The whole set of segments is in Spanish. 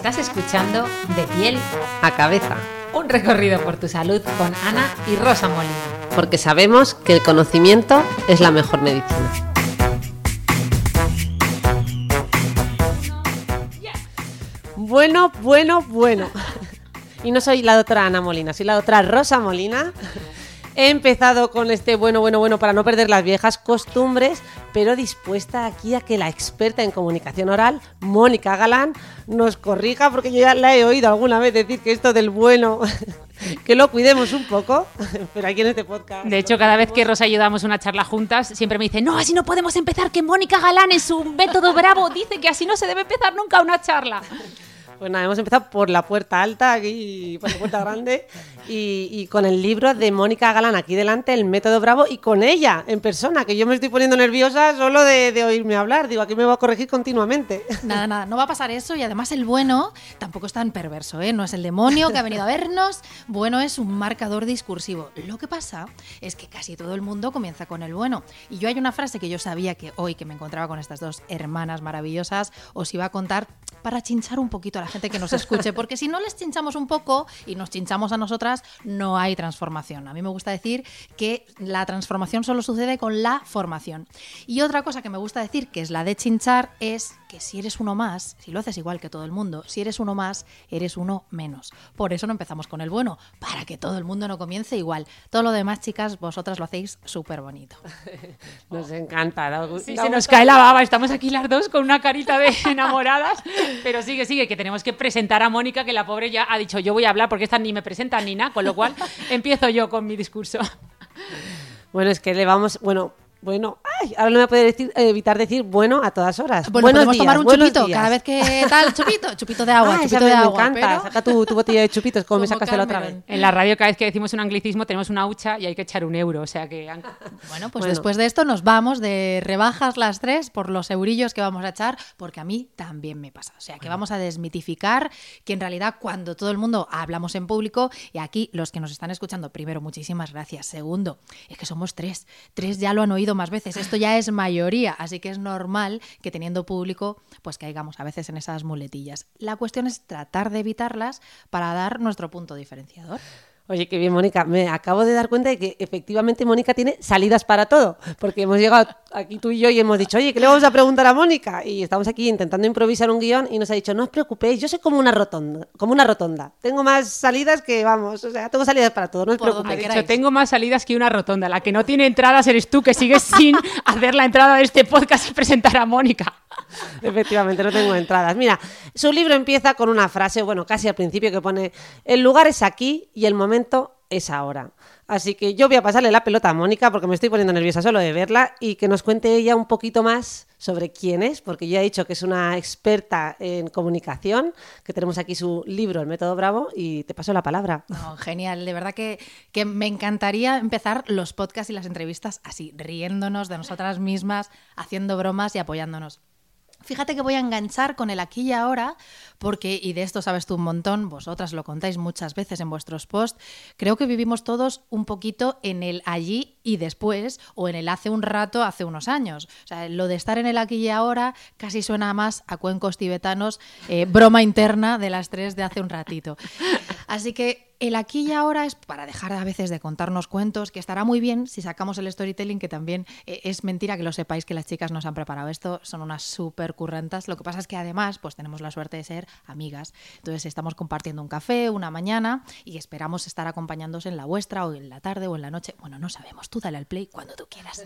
estás escuchando De piel a cabeza, un recorrido por tu salud con Ana y Rosa Molina. porque sabemos que el conocimiento es la mejor medicina. Bueno, bueno, bueno. Y no soy la doctora Ana Molina, soy la doctora Rosa Molina. He empezado con este bueno, bueno, bueno para no perder las viejas costumbres, pero dispuesta aquí a que la experta en comunicación oral, Mónica Galán, nos corrija, porque yo ya la he oído alguna vez decir que esto del bueno, que lo cuidemos un poco, pero aquí en este podcast. De hecho, cada vez que Rosa y yo damos una charla juntas, siempre me dice, no, así no podemos empezar, que Mónica Galán en su método bravo dice que así no se debe empezar nunca una charla. Pues nada, hemos empezado por la puerta alta, aquí, por la puerta grande, y, y con el libro de Mónica Galán aquí delante, El Método Bravo, y con ella, en persona, que yo me estoy poniendo nerviosa solo de, oírme hablar. Digo, aquí me voy a corregir continuamente. Nada, nada, no va a pasar eso y además el bueno tampoco es tan perverso, ¿eh? No es el demonio que ha venido a vernos, bueno es un marcador discursivo. Lo que pasa es que casi todo el mundo comienza con el bueno. Y yo hay una frase que yo sabía que hoy que me encontraba con estas dos hermanas maravillosas os iba a contar para chinchar un poquito a la gente que nos escuche, porque si no les chinchamos un poco y nos chinchamos a nosotras, no hay transformación. A mí me gusta decir que la transformación solo sucede con la formación. Y otra cosa que me gusta decir, que es la de chinchar, es que si eres uno más, si lo haces igual que todo el mundo, si eres uno más, eres uno menos. Por eso no empezamos con el bueno, para que todo el mundo no comience igual. Todo lo demás, chicas, vosotras lo hacéis súper bonito. Nos encanta. da- Sí, se nos cae la baba, estamos aquí las dos con una carita de enamoradas, pero sigue, sigue, que tenemos que presentar a Mónica, que la pobre ya ha dicho, yo voy a hablar porque esta ni me presenta ni nada, con lo cual empiezo yo con mi discurso. Bueno, es que le vamos. Bueno, bueno. Ay, ahora no me voy a poder decir- evitar decir bueno a todas horas. Bueno, Buenos podemos días, tomar un buenos chupito días. cada vez que tal, chupito, chupito de agua, Ah, chupito de me agua. encanta. pero- Saca tu, tu botella de chupitos, como me Como sacaste la otra vez. En la radio cada vez que decimos un anglicismo tenemos una hucha y hay que echar un euro, o sea que... han- Bueno, pues Bueno. después de esto nos vamos de rebajas las tres por los eurillos que vamos a echar, porque a mí también me pasa. O sea, que vamos a desmitificar que en realidad cuando todo el mundo hablamos en público, y aquí los que nos están escuchando, primero, muchísimas gracias. Segundo, es que somos tres. Tres ya lo han oído más veces. Esto ya es mayoría, así que es normal que teniendo público, pues caigamos a veces en esas muletillas. La cuestión es tratar de evitarlas para dar nuestro punto diferenciador. Oye, qué bien, Mónica. Me acabo de dar cuenta de que efectivamente Mónica tiene salidas para todo. Porque hemos llegado aquí tú y yo y hemos dicho, oye, ¿qué le vamos a preguntar a Mónica? Y estamos aquí intentando improvisar un guion y nos ha dicho, no os preocupéis, yo soy como una rotonda. Como una rotonda. Tengo más salidas que, vamos, o sea, tengo salidas para todo, no os Por preocupéis. dicho, tengo más salidas que una rotonda. La que no tiene entradas eres tú, que sigues sin hacer la entrada de este podcast y presentar a Mónica. Efectivamente, no tengo entradas. Mira, su libro empieza con una frase, bueno, casi al principio que pone, el lugar es aquí y el momento es ahora. Así que yo voy a pasarle la pelota a Mónica porque me estoy poniendo nerviosa solo de verla y que nos cuente ella un poquito más sobre quién es, porque ya he dicho que es una experta en comunicación, que tenemos aquí su libro, El Método Bravo, y te paso la palabra. Genial, de verdad que, que me encantaría empezar los podcasts y las entrevistas así, riéndonos de nosotras mismas, haciendo bromas y apoyándonos. Fíjate que voy a enganchar con el aquí y ahora, porque, y de esto sabes tú un montón, vosotras lo contáis muchas veces en vuestros posts, creo que vivimos todos un poquito en el allí y después, o en el hace un rato, hace unos años. O sea, lo de estar en el aquí y ahora casi suena más a cuencos tibetanos, eh, broma interna de las tres de hace un ratito. Así que el aquí y ahora es para dejar a veces de contarnos cuentos, que estará muy bien si sacamos el storytelling, que también eh, es mentira que lo sepáis que las chicas nos han preparado esto, son unas súper currantas. Lo que pasa es que además pues tenemos la suerte de ser amigas. Entonces estamos compartiendo un café una mañana y esperamos estar acompañándoos en la vuestra o en la tarde o en la noche. Bueno, no sabemos, tú dale al play cuando tú quieras.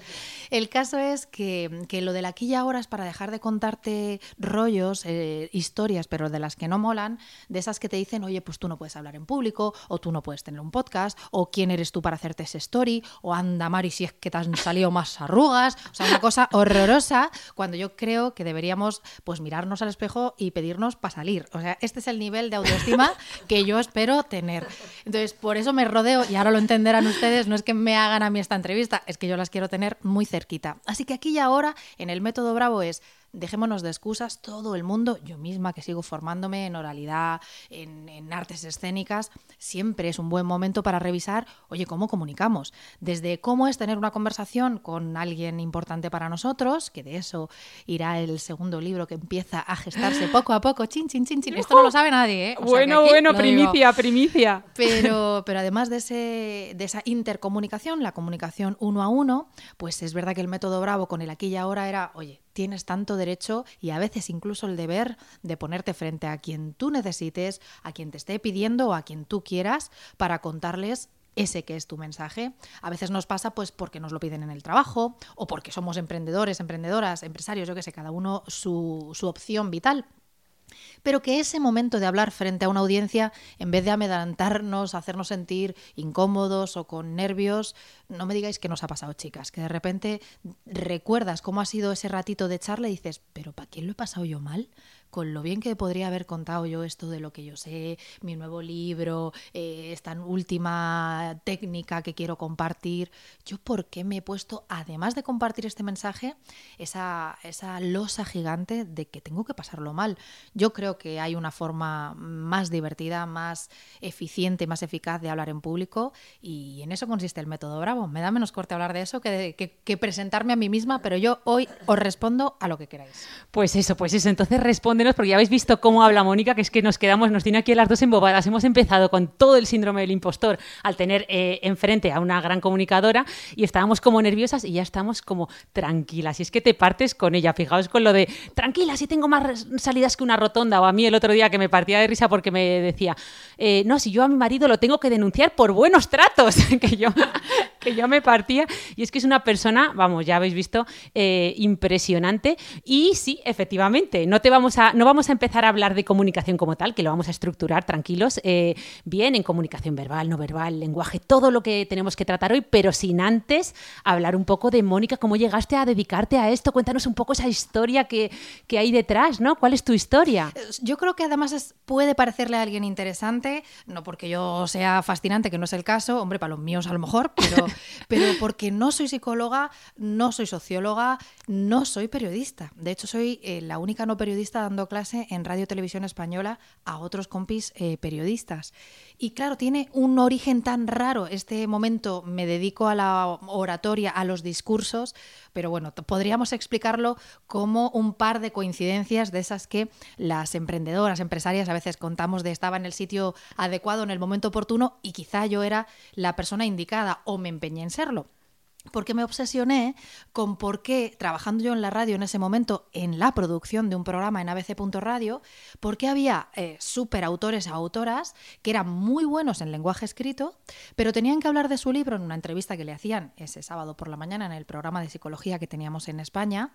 El caso es que, que lo del aquí y ahora es para dejar de contarte rollos, eh, historias, pero de las que no molan, de esas que te dicen, oye, pues tú no puedes hablar en público, o tú no puedes tener un podcast, o quién eres tú para hacerte ese story, o anda Mari si es que te han salido más arrugas, o sea, una cosa horrorosa cuando yo creo que deberíamos pues mirarnos al espejo y pedirnos para salir. O sea, este es el nivel de autoestima que yo espero tener. Entonces, por eso me rodeo, y ahora lo entenderán ustedes, no es que me hagan a mí esta entrevista, es que yo las quiero tener muy cerquita. Así que aquí y ahora, en el método Bravo es dejémonos de excusas, todo el mundo, yo misma que sigo formándome en oralidad, en, en, artes escénicas, siempre es un buen momento para revisar, oye, cómo comunicamos. Desde cómo es tener una conversación con alguien importante para nosotros, que de eso irá el segundo libro que empieza a gestarse poco a poco, chin, chin, chin, chin. Esto no lo sabe nadie, ¿eh? O bueno, bueno, primicia, primicia. Pero, pero además de, ese, de esa intercomunicación, la comunicación uno a uno, pues es verdad que el método Bravo con el aquí y ahora era, oye, tienes tanto derecho y a veces incluso el deber de ponerte frente a quien tú necesites, a quien te esté pidiendo o a quien tú quieras para contarles ese que es tu mensaje. A veces nos pasa pues porque nos lo piden en el trabajo o porque somos emprendedores, emprendedoras, empresarios, yo que sé, cada uno su, su opción vital pero que ese momento de hablar frente a una audiencia, en vez de amedrentarnos, hacernos sentir incómodos o con nervios, no me digáis que nos ha pasado, chicas, que de repente recuerdas cómo ha sido ese ratito de charla y dices, pero ¿para quién lo he pasado yo mal? Con lo bien que podría haber contado yo esto de lo que yo sé, mi nuevo libro, eh, esta última técnica que quiero compartir, yo por qué me he puesto, además de compartir este mensaje, esa, esa losa gigante de que tengo que pasarlo mal. Yo creo que hay una forma más divertida, más eficiente, más eficaz de hablar en público y en eso consiste el método Bravo. Me da menos corte hablar de eso que, que, que presentarme a mí misma, pero yo hoy os respondo a lo que queráis. Pues eso, pues eso. Entonces responde porque ya habéis visto cómo habla Mónica, que es que nos quedamos, nos tiene aquí las dos embobadas. Hemos empezado con todo el síndrome del impostor al tener eh, enfrente a una gran comunicadora y estábamos como nerviosas y ya estamos como tranquilas. Y es que te partes con ella. Fijaos con lo de tranquila, si tengo más salidas que una rotonda. O a mí el otro día que me partía de risa porque me decía, eh, no, si yo a mi marido lo tengo que denunciar por buenos tratos, que yo, que yo me partía. Y es que es una persona, vamos, ya habéis visto, eh, impresionante. Y sí, efectivamente, no te vamos a no vamos a empezar a hablar de comunicación como tal, que lo vamos a estructurar tranquilos, eh, bien en comunicación verbal, no verbal, lenguaje, todo lo que tenemos que tratar hoy, pero sin antes hablar un poco de Mónica, cómo llegaste a dedicarte a esto. Cuéntanos un poco esa historia que, que hay detrás, ¿no? ¿Cuál es tu historia? Yo creo que además puede parecerle a alguien interesante, no porque yo sea fascinante, que no es el caso, hombre, para los míos a lo mejor, pero, pero porque no soy psicóloga, no soy socióloga, no soy periodista. De hecho, soy eh, la única no periodista dando clase en Radio Televisión Española a otros compis eh, periodistas. Y claro, tiene un origen tan raro. Este momento me dedico a la oratoria, a los discursos, pero bueno, podríamos explicarlo como un par de coincidencias de esas que las emprendedoras, empresarias a veces contamos de estaba en el sitio adecuado en el momento oportuno y quizá yo era la persona indicada o me empeñé en serlo porque me obsesioné con por qué, trabajando yo en la radio en ese momento, en la producción de un programa en abc.radio, por qué había eh, superautores o autoras que eran muy buenos en lenguaje escrito, pero tenían que hablar de su libro en una entrevista que le hacían ese sábado por la mañana en el programa de psicología que teníamos en España,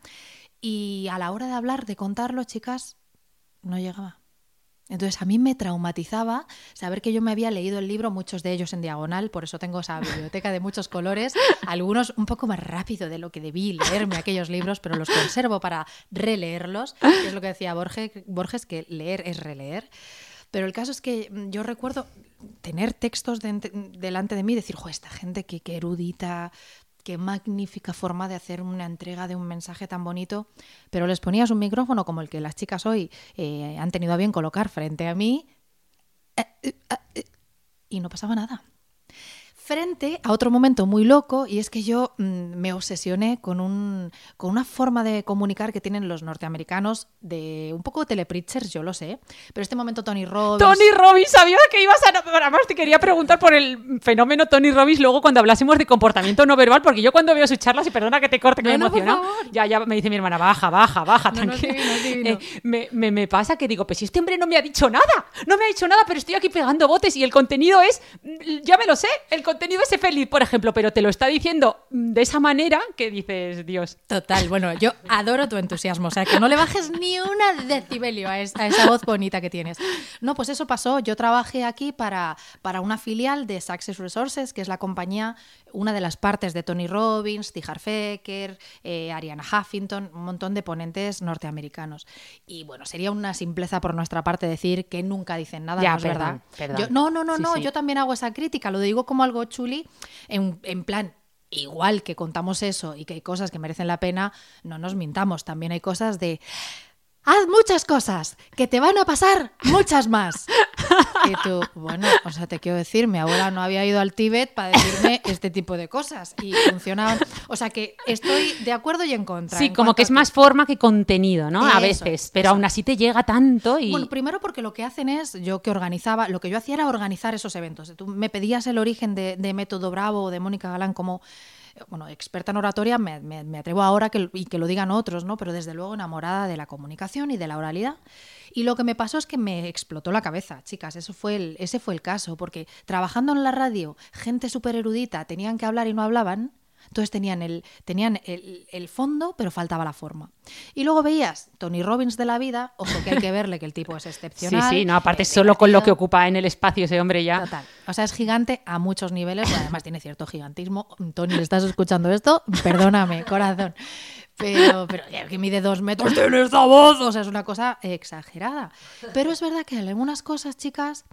y a la hora de hablar, de contarlo, chicas, no llegaba. Entonces a mí me traumatizaba saber que yo me había leído el libro, muchos de ellos en diagonal, por eso tengo esa biblioteca de muchos colores, algunos un poco más rápido de lo que debí leerme aquellos libros, pero los conservo para releerlos, que es lo que decía Borges, Borges que leer es releer. Pero el caso es que yo recuerdo tener textos de, delante de mí y decir, jo, esta gente que, que erudita, qué magnífica forma de hacer una entrega de un mensaje tan bonito, pero les ponías un micrófono como el que las chicas hoy eh, han tenido a bien colocar frente a mí eh, eh, y no pasaba nada frente a otro momento muy loco y es que yo mmm, me obsesioné con, un, con una forma de comunicar que tienen los norteamericanos de un poco telepreachers, yo lo sé, pero este momento Tony Robbins... Tony Robbins, sabía que ibas a... Además te quería preguntar por el fenómeno Tony Robbins luego cuando hablásemos de comportamiento no verbal, porque yo cuando veo sus charlas, y perdona que te corte, que No, me no, favor. ya, ya me dice mi hermana, baja, baja, baja, No, tranquila. divino, es divino. Eh, me, me- me pasa que digo, pues si este hombre no me ha dicho nada, no me ha dicho nada, pero estoy aquí pegando botes y el contenido es, mm, ya me lo sé, el con- contenido ese feliz, por ejemplo, pero te lo está diciendo de esa manera que dices, Dios. Total, bueno, yo adoro tu entusiasmo, o sea, que no le bajes ni una decibelio a esa, voz bonita que tienes. No, pues eso pasó, yo trabajé aquí para, para una filial de Success Resources, que es la compañía, una de las partes de Tony Robbins, T. Harv Eker, eh, Ariana Huffington, un montón de ponentes norteamericanos. Y bueno, sería una simpleza por nuestra parte decir que nunca dicen nada, Ya, no es perdón, verdad. perdón. Yo- no, no, no, Sí, no, sí. yo también hago esa crítica, lo digo como algo chuli, en, en plan, igual que contamos eso y que hay cosas que merecen la pena, no nos mintamos, también hay cosas de... Haz muchas cosas, que te van a pasar muchas más. Y tú, bueno, o sea, te quiero decir, mi abuela no había ido al Tíbet para decirme este tipo de cosas y funcionaban. O sea, que estoy de acuerdo y en contra. Sí, en como que es más forma que contenido, ¿no? a veces, pero eso. aún así te llega tanto y... Bueno, primero porque lo que hacen es, yo que organizaba, lo que yo hacía era organizar esos eventos. Tú me pedías el origen de, de Método Bravo o de Mónica Galán como, bueno, experta en oratoria, me, me- atrevo ahora que, y que lo digan otros, ¿no? Pero desde luego enamorada de la comunicación y de la oralidad. Y lo que me pasó es que me explotó la cabeza, chicas, eso fue el, ese fue el caso, porque trabajando en la radio, gente súper erudita, tenían que hablar y no hablaban, entonces tenían, el, tenían el, el fondo, pero faltaba la forma. Y luego veías Tony Robbins de la vida, ojo que hay que verle que el tipo es Sí, excepcional. sí, no, aparte solo con lo que ocupa en el espacio ese hombre ya. Total. O sea, es gigante a muchos niveles y además tiene cierto gigantismo. Tony, ¿le estás escuchando esto? Perdóname, corazón. Pero, pero que mide dos metros, tiene esta voz. O sea, es una cosa exagerada. Pero es verdad que en algunas cosas, chicas,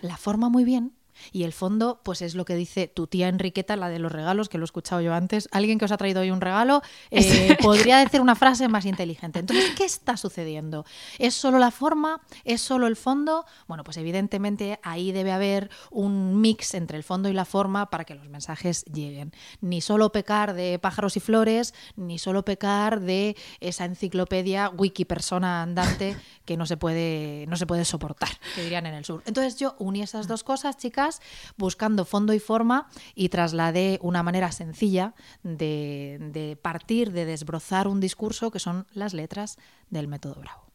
la forma muy bien. Y el fondo, pues es lo que dice tu tía Enriqueta, la de los regalos, que lo he escuchado yo antes. Alguien que os ha traído hoy un regalo eh, podría decir una frase más inteligente. Entonces, ¿qué está sucediendo? ¿Es solo la forma? ¿Es solo el fondo? Bueno, pues evidentemente ahí debe haber un mix entre el fondo y la forma para que los mensajes lleguen. Ni solo pecar de pájaros y flores, ni solo pecar de esa enciclopedia wiki persona andante que no se puede, no se puede soportar, que dirían en el sur. Entonces yo uní esas dos cosas, chicas, buscando fondo y forma y trasladé una manera sencilla de, partir, de desbrozar un discurso que son las letras del método Bravo.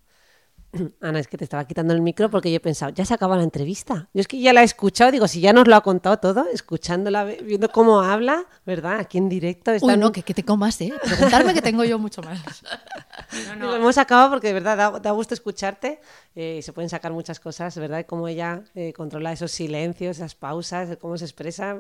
Ana, es que te estaba quitando el micro porque yo he pensado, ya se acaba la entrevista. Yo es que ya la he escuchado, digo, si ya nos lo ha contado todo, escuchándola, viendo cómo habla, ¿verdad? Aquí en directo. Uy, está no, en- que, que te comas, ¿eh? Preguntarme que tengo yo mucho más. Lo hemos acabado porque de verdad da, da gusto escucharte. eh, y se pueden sacar muchas cosas, ¿verdad? Cómo ella eh, controla esos silencios, esas pausas, cómo se expresa.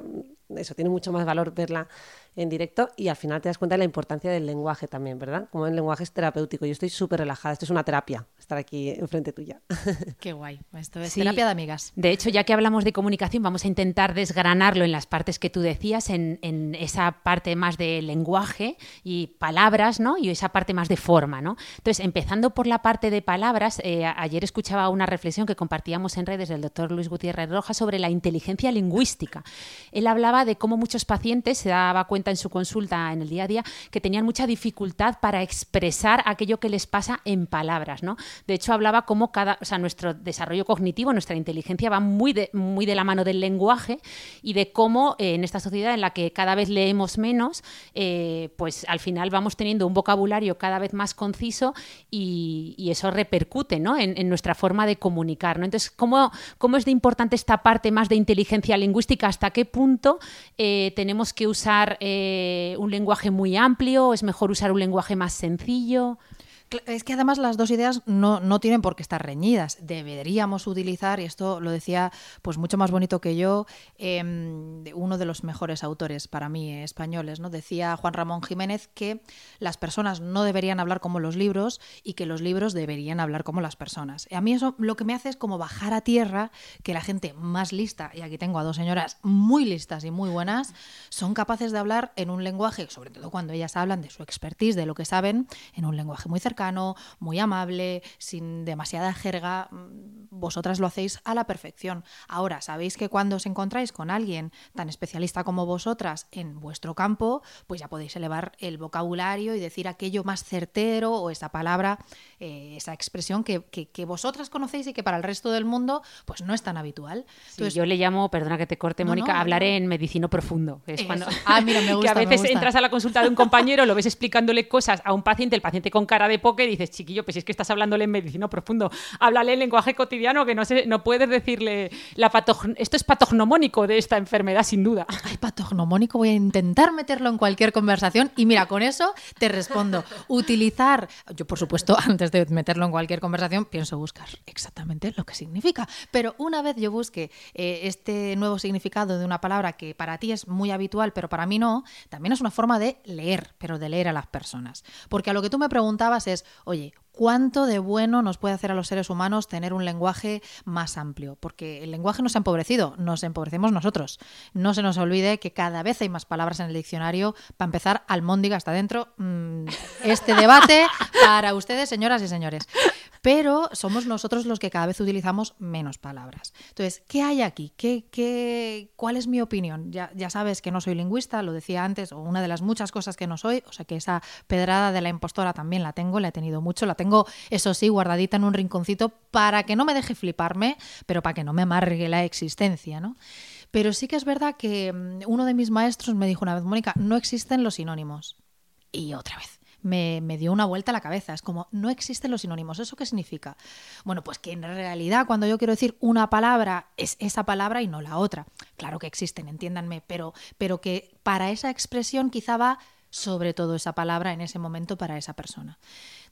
Eso tiene mucho más valor verla en directo y al final te das cuenta de la importancia del lenguaje también, ¿verdad? Como el lenguaje es terapéutico. Yo estoy súper relajada. Esto es una terapia, estar aquí enfrente tuya. Qué guay. Esto es Sí. terapia de amigas. De hecho, ya que hablamos de comunicación, vamos a intentar desgranarlo en las partes que tú decías, en, en esa parte más de lenguaje y palabras, ¿no? Y esa parte más de forma, ¿no? Entonces, empezando por la parte de palabras, eh, a- ayer escuchaba una reflexión que compartíamos en redes del doctor Luis Gutiérrez Rojas sobre la inteligencia lingüística. Él hablaba de cómo muchos pacientes se daba cuenta en su consulta en el día a día que tenían mucha dificultad para expresar aquello que les pasa en palabras, ¿no? De hecho, hablaba cómo cada, o sea, nuestro desarrollo cognitivo, nuestra inteligencia va muy de, muy de la mano del lenguaje y de cómo eh, en esta sociedad en la que cada vez leemos menos, eh, pues al final vamos teniendo un vocabulario cada vez más conciso y, eso repercute ¿no? en, en nuestra forma de comunicar. ¿no? Entonces, ¿cómo, ¿cómo es de importante esta parte más de inteligencia lingüística? ¿Hasta qué punto eh, tenemos que usar eh, un lenguaje muy amplio? ¿O es mejor usar un lenguaje más sencillo? Es que además las dos ideas no, no tienen por qué estar reñidas. Deberíamos utilizar, y esto lo decía pues mucho más bonito que yo, em, uno de los mejores autores para mí españoles, ¿no? Decía Juan Ramón Jiménez que las personas no deberían hablar como los libros y que los libros deberían hablar como las personas. Y a mí eso lo que me hace es como bajar a tierra que la gente más lista, y aquí tengo a dos señoras muy listas y muy buenas, son capaces de hablar en un lenguaje, sobre todo cuando ellas hablan de su expertise, de lo que saben, en un lenguaje muy cercano, muy amable, sin demasiada jerga. Mm, Vosotras lo hacéis a la perfección. Ahora, sabéis que cuando os encontráis con alguien tan especialista como vosotras en vuestro campo, pues ya podéis elevar el vocabulario y decir aquello más certero o esa palabra, eh, esa expresión que, que- que vosotras conocéis y que para el resto del mundo pues no es tan habitual. Sí, yo le llamo, perdona que te corte, No, Mónica, no, hablar en medicino profundo. que Es Eso. cuando Ah, mira, me gusta, que a me veces gusta. entras a la consulta de un compañero, lo ves explicándole cosas a un paciente, el paciente con cara de poke, y dices, chiquillo, pues si es que estás hablándole en medicino profundo, háblale en lenguaje cotidiano, que no, sé, no puedes decirle la esto es patognomónico de esta enfermedad, sin duda. Ay, patognomónico, voy a intentar meterlo en cualquier conversación y mira, con eso te respondo. Utilizar, yo por supuesto, antes de meterlo en cualquier conversación, pienso buscar exactamente lo que significa. Pero una vez yo busque eh, este nuevo significado de una palabra que para ti es muy habitual, pero para mí no, también es una forma de leer, pero de leer a las personas. Porque a lo que tú me preguntabas es, oye, ¿Cuánto de bueno nos puede hacer a los seres humanos tener un lenguaje más amplio? Porque el lenguaje nos ha empobrecido, nos empobrecemos nosotros. No se nos olvide que cada vez hay más palabras en el diccionario. Para empezar, almóndiga está dentro. Mm, Este debate para ustedes, señoras y señores. Pero somos nosotros los que cada vez utilizamos menos palabras. Entonces, ¿qué hay aquí? ¿Qué, qué, ¿Cuál es mi opinión? Ya, ya sabes que no soy lingüista, lo decía antes, o una de las muchas cosas que no soy, o sea que esa pedrada de la impostora también la tengo, la he tenido mucho, la tengo, eso sí, guardadita en un rinconcito para que no me deje fliparme, pero para que no me amargue la existencia, ¿no? Pero sí que es verdad que mm, uno de mis maestros me dijo una vez, Mónica, no existen los sinónimos. Y otra vez. Me, me, dio una vuelta a la cabeza. Es como, no existen los sinónimos. ¿Eso qué significa? Bueno, pues que en realidad cuando yo quiero decir una palabra es esa palabra y no la otra. Claro que existen, entiéndanme, pero, pero que para esa expresión quizá va sobre todo esa palabra en ese momento para esa persona.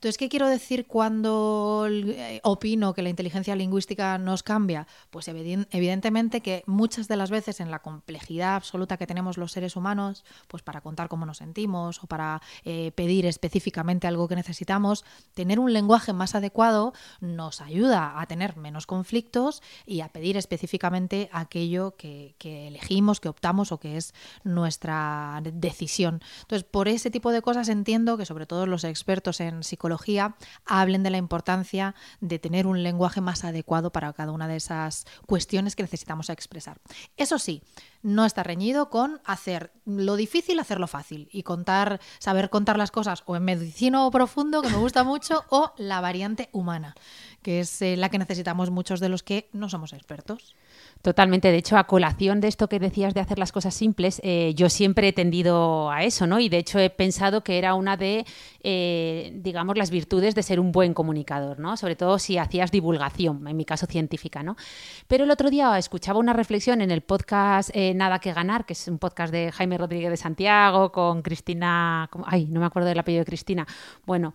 Entonces, ¿qué quiero decir cuando eh, opino que la inteligencia lingüística nos cambia? Pues evidentemente que muchas de las veces en la complejidad absoluta que tenemos los seres humanos, pues para contar cómo nos sentimos o para eh, pedir específicamente algo que necesitamos, tener un lenguaje más adecuado nos ayuda a tener menos conflictos y a pedir específicamente aquello que, que elegimos, que optamos o que es nuestra decisión. Entonces, por ese tipo de cosas entiendo que sobre todo los expertos en psicología hablen de la importancia de tener un lenguaje más adecuado para cada una de esas cuestiones que necesitamos expresar. Eso sí, no está reñido con hacer lo difícil, hacerlo fácil y contar, saber contar las cosas o en medicina o profundo, que me gusta mucho, o la variante humana, que es eh, la que necesitamos muchos de los que no somos expertos. Totalmente. De hecho, a colación de esto que decías de hacer las cosas simples, eh, yo siempre he tendido a eso, ¿no? Y de hecho he pensado que era una de, eh, digamos, las virtudes de ser un buen comunicador, ¿no? Sobre todo si hacías divulgación, en mi caso científica, ¿no? Pero el otro día escuchaba una reflexión en el podcast eh, Nada que ganar, que es un podcast de Jaime Rodríguez de Santiago con Cristina, ay, no me acuerdo del apellido de Cristina. Bueno,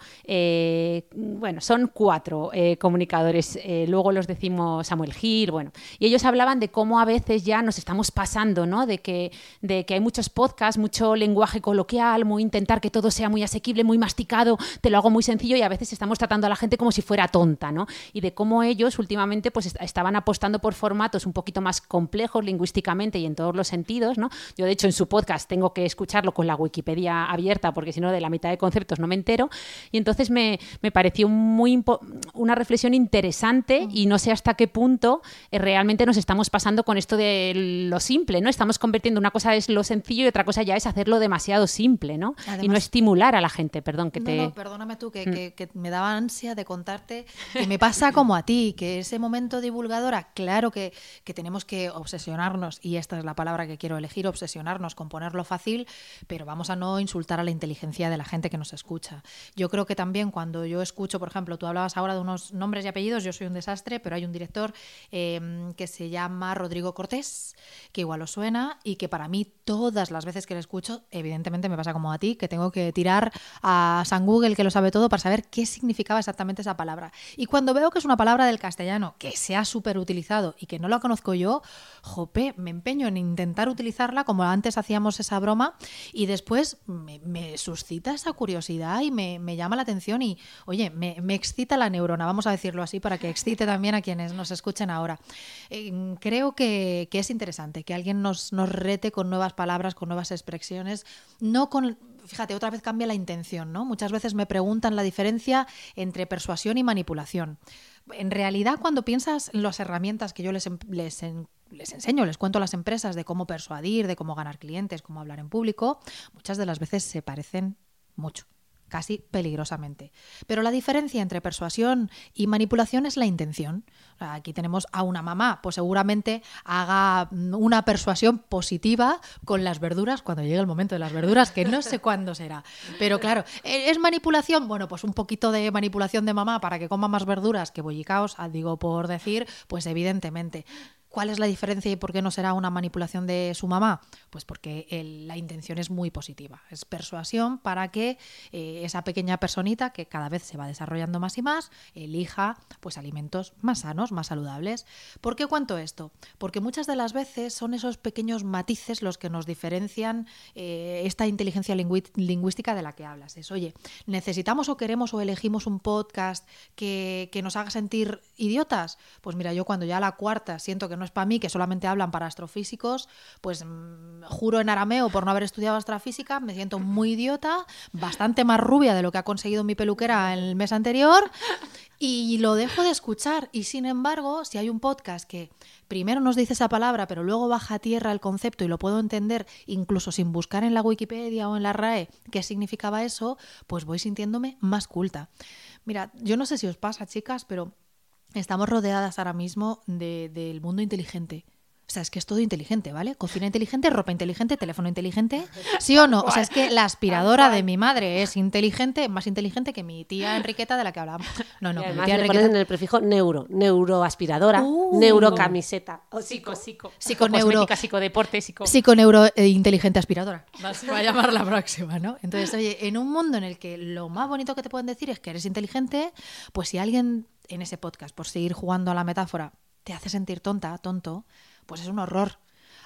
bueno, son cuatro comunicadores. luego los decimos Samuel Gil, bueno, y ellos hablaban de cómo a veces ya nos estamos pasando, ¿no? De que, de que hay muchos podcasts, mucho lenguaje coloquial, muy intentar que todo sea muy asequible, muy masticado, te lo hago muy sencillo y a veces estamos tratando a la gente como si fuera tonta, ¿no? Y de cómo ellos últimamente pues est estaban apostando por formatos un poquito más complejos lingüísticamente y en todos los sentidos, ¿no? Yo de hecho en su podcast tengo que escucharlo con la Wikipedia abierta porque si no de la mitad de conceptos no me entero y entonces me, me pareció muy una reflexión interesante y no sé hasta qué punto eh, realmente nos estamos pasando con esto de lo simple, ¿no? Estamos convirtiendo una cosa es lo sencillo y otra cosa ya es hacerlo demasiado simple, ¿no? Además, y no estimular a la gente, perdón, que no, te... No, perdóname tú, que, mm. que, que, me daba ansia de contarte que me pasa como a ti, que ese momento divulgadora, claro que, que tenemos que obsesionarnos, y esta es la palabra que quiero elegir, obsesionarnos con ponerlo fácil, pero vamos a no insultar a la inteligencia de la gente que nos escucha. Yo creo que también cuando yo escucho, por ejemplo, tú hablabas ahora de unos nombres y apellidos, yo soy un desastre, pero hay un director eh, que se llama Rodrigo Cortés, que igual os suena y que para mí todas las veces que lo escucho, evidentemente me pasa como a ti, que tengo que tirar a San Google, que lo sabe todo, para saber qué significaba exactamente esa palabra. Y cuando veo que es una palabra del castellano que se ha súper utilizado y que no la conozco yo, jope, me empeño en intentar utilizarla como antes hacíamos esa broma y después me, suscita esa curiosidad y me, llama la atención y, oye, me, excita la neurona, vamos a decirlo así, para que excite también a quienes nos escuchen ahora. Creo que, que, es interesante que alguien nos, nos rete con nuevas palabras, con nuevas expresiones, no con fíjate, otra vez cambia la intención, ¿no? Muchas veces me preguntan la diferencia entre persuasión y manipulación. En realidad, cuando piensas en las herramientas que yo les, les, les enseño, les cuento a las empresas de cómo persuadir, de cómo ganar clientes, cómo hablar en público, muchas de las veces se parecen mucho casi peligrosamente. Pero la diferencia entre persuasión y manipulación es la intención. Aquí tenemos a una mamá, pues seguramente haga una persuasión positiva con las verduras cuando llegue el momento de las verduras, que no sé cuándo será. Pero claro, ¿e-, ¿es manipulación? Bueno, pues un poquito de manipulación de mamá para que coma más verduras que bollicaos, ah, digo por decir, pues evidentemente. ¿Cuál es la diferencia y por qué no será una manipulación de su mamá? Pues porque la intención es muy positiva. Es persuasión para que eh, esa pequeña personita, que cada vez se va desarrollando más y más, elija pues alimentos más sanos, más saludables. ¿Por qué cuento esto? Porque muchas de las veces son esos pequeños matices los que nos diferencian eh, esta inteligencia lingüística de la que hablas. Es, oye, necesitamos o queremos o elegimos un podcast que, que nos haga sentir idiotas. Pues mira, yo cuando ya la cuarta siento que no es para mí, que solamente hablan para astrofísicos, pues mm, juro en arameo por no haber estudiado astrofísica, me siento muy idiota, bastante más rubia de lo que ha conseguido mi peluquera el mes anterior y lo dejo de escuchar. Y sin embargo, si hay un podcast que primero nos dice esa palabra, pero luego baja a tierra el concepto y lo puedo entender incluso sin buscar en la Wikipedia o en la RAE qué significaba eso, pues voy sintiéndome más culta. Mira, yo no sé si os pasa, chicas, pero estamos rodeadas ahora mismo del mundo inteligente. O sea, es que es todo inteligente, ¿vale? Cocina inteligente, ropa inteligente, teléfono inteligente. ¿Sí o no? O sea, es que la aspiradora de mi madre es inteligente, más inteligente que mi tía Enriqueta de la que hablamos. No, no, mi tía Enriqueta... en el prefijo neuro, neuroaspiradora, uh, neurocamiseta. O psico, psico. Psico, neuro. Psicodeporte, psico. Psico neuro e inteligente aspiradora. Se va a llamar la próxima, ¿no? Entonces, oye, en un mundo en el que lo más bonito que te pueden decir es que eres inteligente, pues si alguien en ese podcast, por seguir jugando a la metáfora, te hace sentir tonta, tonto, pues es un horror.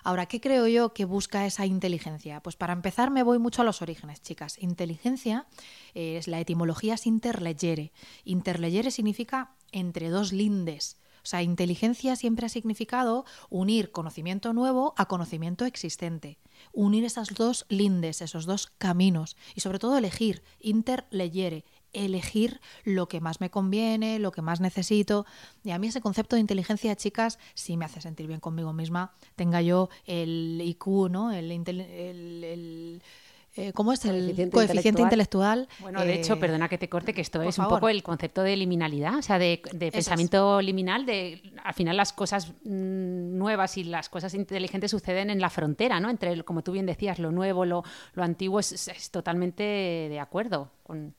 Ahora, ¿qué creo yo que busca esa inteligencia? Pues para empezar me voy mucho a los orígenes, chicas. Inteligencia es la etimología es interlegere. Interlegere significa entre dos lindes. O sea, inteligencia siempre ha significado unir conocimiento nuevo a conocimiento existente. Unir esas dos lindes, esos dos caminos. Y sobre todo elegir, interlegere, elegir lo que más me conviene, lo que más necesito. Y a mí ese concepto de inteligencia, chicas, sí me hace sentir bien conmigo misma. Tenga yo el IQ, ¿no? El, el, eh, ¿Cómo es el coeficiente, intelectual? Bueno, de hecho, eh, perdona que te corte, que esto es un poco el concepto de liminalidad, o sea, de, pensamiento liminal, de al final las cosas mm, nuevas y las cosas inteligentes suceden en la frontera, ¿no? Entre, como tú bien decías, lo nuevo, lo, lo antiguo, es, es totalmente de acuerdo con...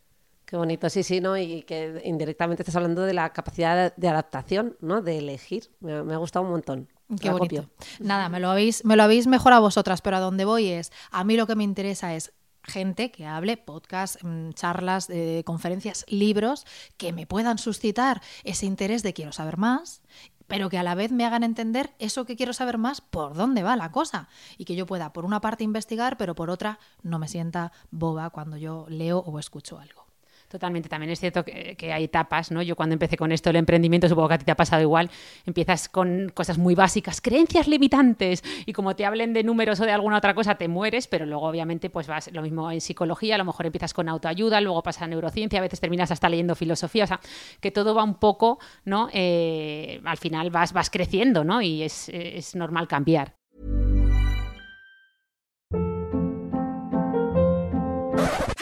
Qué bonito, sí, sí, ¿no? Y que indirectamente estás hablando de la capacidad de adaptación, ¿no? De elegir. Me, ha gustado un montón. Qué bonito. Nada, me lo, habéis, me lo habéis mejor a vosotras, pero a donde voy es, a mí lo que me interesa es gente que hable, podcast, mm, charlas, eh, conferencias, libros, que me puedan suscitar ese interés de quiero saber más pero que a la vez me hagan entender eso que quiero saber más, por dónde va la cosa. Y que yo pueda, por una parte, investigar, pero por otra, no me sienta boba cuando yo leo o escucho algo. Totalmente, también es cierto que, hay etapas, ¿no? Yo cuando empecé con esto, el emprendimiento, supongo que a ti te ha pasado igual, empiezas con cosas muy básicas, creencias limitantes, y como te hablen de números o de alguna otra cosa, te mueres, pero luego obviamente pues vas, lo mismo en psicología, a lo mejor empiezas con autoayuda, luego pasa a neurociencia, a veces terminas hasta leyendo filosofía, o sea, que todo va un poco, ¿no? Eh, al final vas, vas creciendo, ¿no? Y es, es normal cambiar.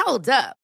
Hold up.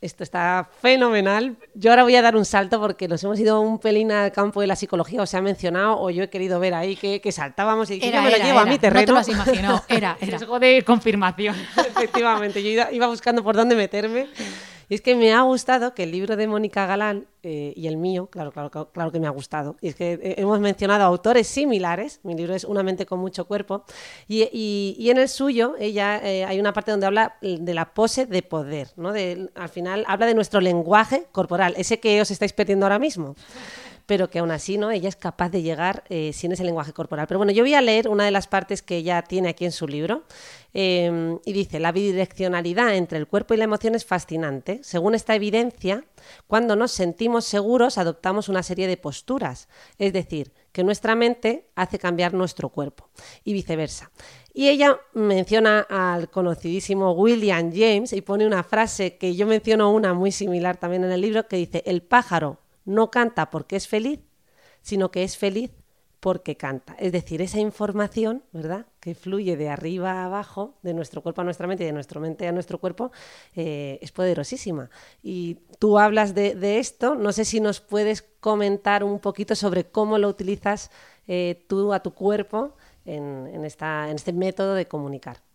Esto está fenomenal. Yo ahora voy a dar un salto porque nos hemos ido un pelín al campo de la psicología, o se ha mencionado, o yo he querido ver ahí que, que saltábamos y Era, yo me lo era, llevo a mi terreno. No te lo has imaginado. Era, era. Riesgo de confirmación. Efectivamente, yo iba, iba buscando por dónde meterme. Y es que me ha gustado que el libro de Mónica Galán eh, y el mío, claro, claro, claro, que me ha gustado. Y es que eh, hemos mencionado autores similares. Mi libro es Una mente con mucho cuerpo. Y, y- y en el suyo, ella eh, hay una parte donde habla de la pose de poder. ¿no? De, al final habla de nuestro lenguaje corporal, ese que os estáis perdiendo ahora mismo pero que aún así no ella es capaz de llegar eh, sin ese lenguaje corporal. Pero bueno, yo voy a leer una de las partes que ella tiene aquí en su libro eh, y dice, la bidireccionalidad entre el cuerpo y la emoción es fascinante. Según esta evidencia, cuando nos sentimos seguros adoptamos una serie de posturas, es decir, que nuestra mente hace cambiar nuestro cuerpo y viceversa. Y ella menciona al conocidísimo William James y pone una frase que yo menciono una muy similar también en el libro que dice, el pájaro no canta porque es feliz, sino que es feliz porque canta. Es decir, esa información, ¿verdad?, que fluye de arriba a abajo, de nuestro cuerpo a nuestra mente y de nuestra mente a nuestro cuerpo, eh, es poderosísima. Y tú hablas de, esto, no sé si nos puedes comentar un poquito sobre cómo lo utilizas eh, tú a tu cuerpo en este método de comunicar.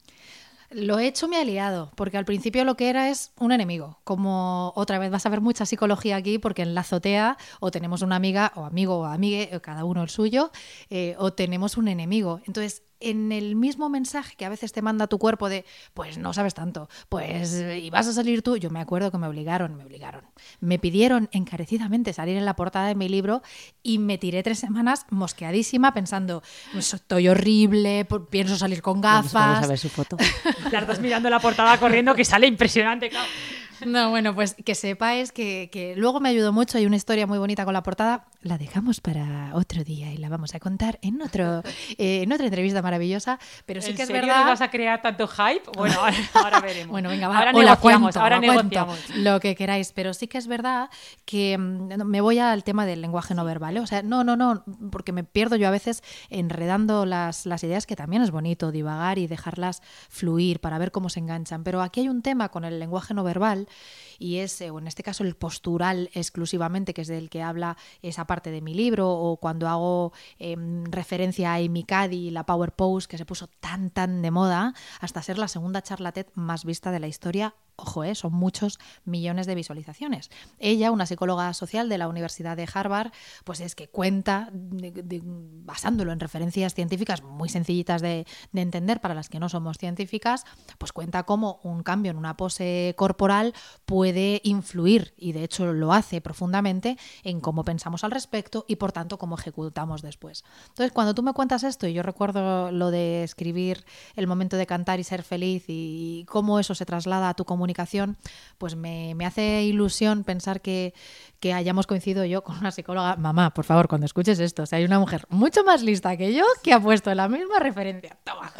Lo he hecho mi aliado, porque al principio lo que era es un enemigo. Como otra vez vas a ver mucha psicología aquí, porque en la azotea o tenemos una amiga o amigo o amigue, cada uno el suyo, eh, o tenemos un enemigo. Entonces, en el mismo mensaje que a veces te manda tu cuerpo de, pues no sabes tanto, pues y vas a salir tú, yo me acuerdo que me obligaron, me obligaron. Me pidieron encarecidamente salir en la portada de mi libro y me tiré tres semanas mosqueadísima pensando, estoy horrible, pienso salir con Vamos, gafas. vamos a ver su foto. Las dos mirando la portada corriendo que sale impresionante. claro. No, bueno, pues que sepáis que, que luego me ayudó mucho. Hay una historia muy bonita con la portada. La dejamos para otro día y la vamos a contar en otro, eh, en otra entrevista maravillosa. Pero sí ¿En que es serio verdad. vas a crear tanto hype? Bueno, ahora, ahora veremos. Bueno, venga, va, ahora negociamos, cuento, ahora cuento, negociamos. lo que queráis, pero sí que es verdad que mm, me voy al tema del lenguaje no verbal, ¿eh? o sea, no, no, no, porque me pierdo yo a veces enredando las, las ideas, que también es bonito divagar y dejarlas fluir para ver cómo se enganchan, pero aquí hay un tema con el lenguaje no verbal y es, eh, o en este caso, el postural exclusivamente, que es del que habla esa parte de mi libro, o cuando hago em, referencia a Amy Cuddy la Power Pose, que se puso tan, tan de moda, hasta ser la segunda charla más vista de la historia. Ojo, eh, son muchos millones de visualizaciones. Ella, una psicóloga social de la Universidad de Harvard, pues es que cuenta, basándolo en referencias científicas muy sencillitas de, de entender para las que no somos científicas, pues cuenta cómo un cambio en una pose corporal puede influir, y de hecho lo hace profundamente, en cómo pensamos al respecto y por tanto cómo ejecutamos después. Entonces, cuando tú me cuentas esto, y yo recuerdo lo de escribir el momento de cantar y ser feliz y cómo eso se traslada a tu comunicación, pues me, me hace ilusión pensar que, que hayamos coincidido yo con una psicóloga. Mamá, por favor, cuando escuches esto, o sea, hay una mujer mucho más lista que yo que ha puesto la misma referencia. Toma.